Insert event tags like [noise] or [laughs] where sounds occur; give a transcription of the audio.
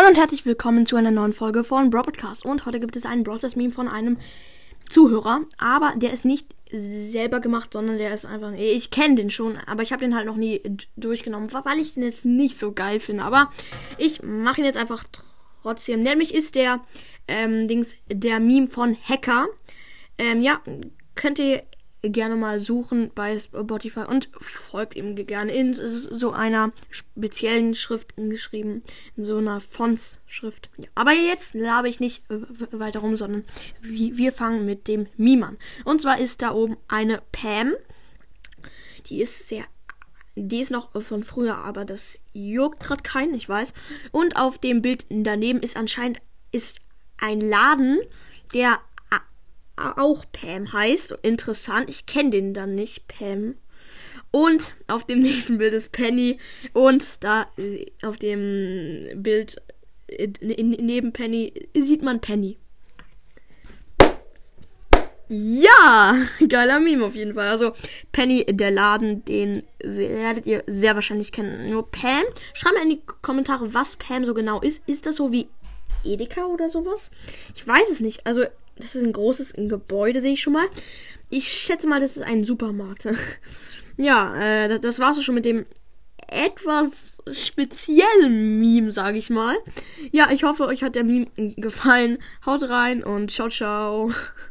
Hallo und herzlich willkommen zu einer neuen Folge von Brawl. Und heute gibt es einen Broadcast Meme von einem Zuhörer, aber der ist nicht selber gemacht, sondern der ist einfach. Ich kenne den schon, aber ich habe den halt noch nie durchgenommen, weil ich den jetzt nicht so geil finde. Aber ich mache ihn jetzt einfach trotzdem. Nämlich ist der ähm, Dings der Meme von Hacker. Ähm, ja, könnt ihr gerne mal suchen bei Spotify und folgt ihm gerne in so einer speziellen Schrift geschrieben, in so einer Fonts-Schrift. Ja, aber jetzt labe ich nicht weiter rum, sondern wir fangen mit dem Meme an. Und zwar ist da oben eine Pam. Die ist sehr die ist noch von früher, aber das juckt gerade keinen, ich weiß. Und auf dem Bild daneben ist anscheinend ist ein Laden, der auch Pam heißt. Interessant. Ich kenne den dann nicht, Pam. Und auf dem [laughs] nächsten Bild ist Penny. Und da auf dem Bild äh, neben Penny sieht man Penny. Ja, geiler Meme auf jeden Fall. Also Penny, der Laden, den werdet ihr sehr wahrscheinlich kennen. Nur Pam, schreibt mir in die Kommentare, was Pam so genau ist. Ist das so wie Edeka oder sowas? Ich weiß es nicht. Also das ist ein großes Gebäude, sehe ich schon mal. Ich schätze mal, das ist ein Supermarkt. [laughs] ja, äh, das war's schon mit dem etwas speziellen Meme, sage ich mal. Ja, ich hoffe, euch hat der Meme gefallen. Haut rein und ciao, ciao. [laughs]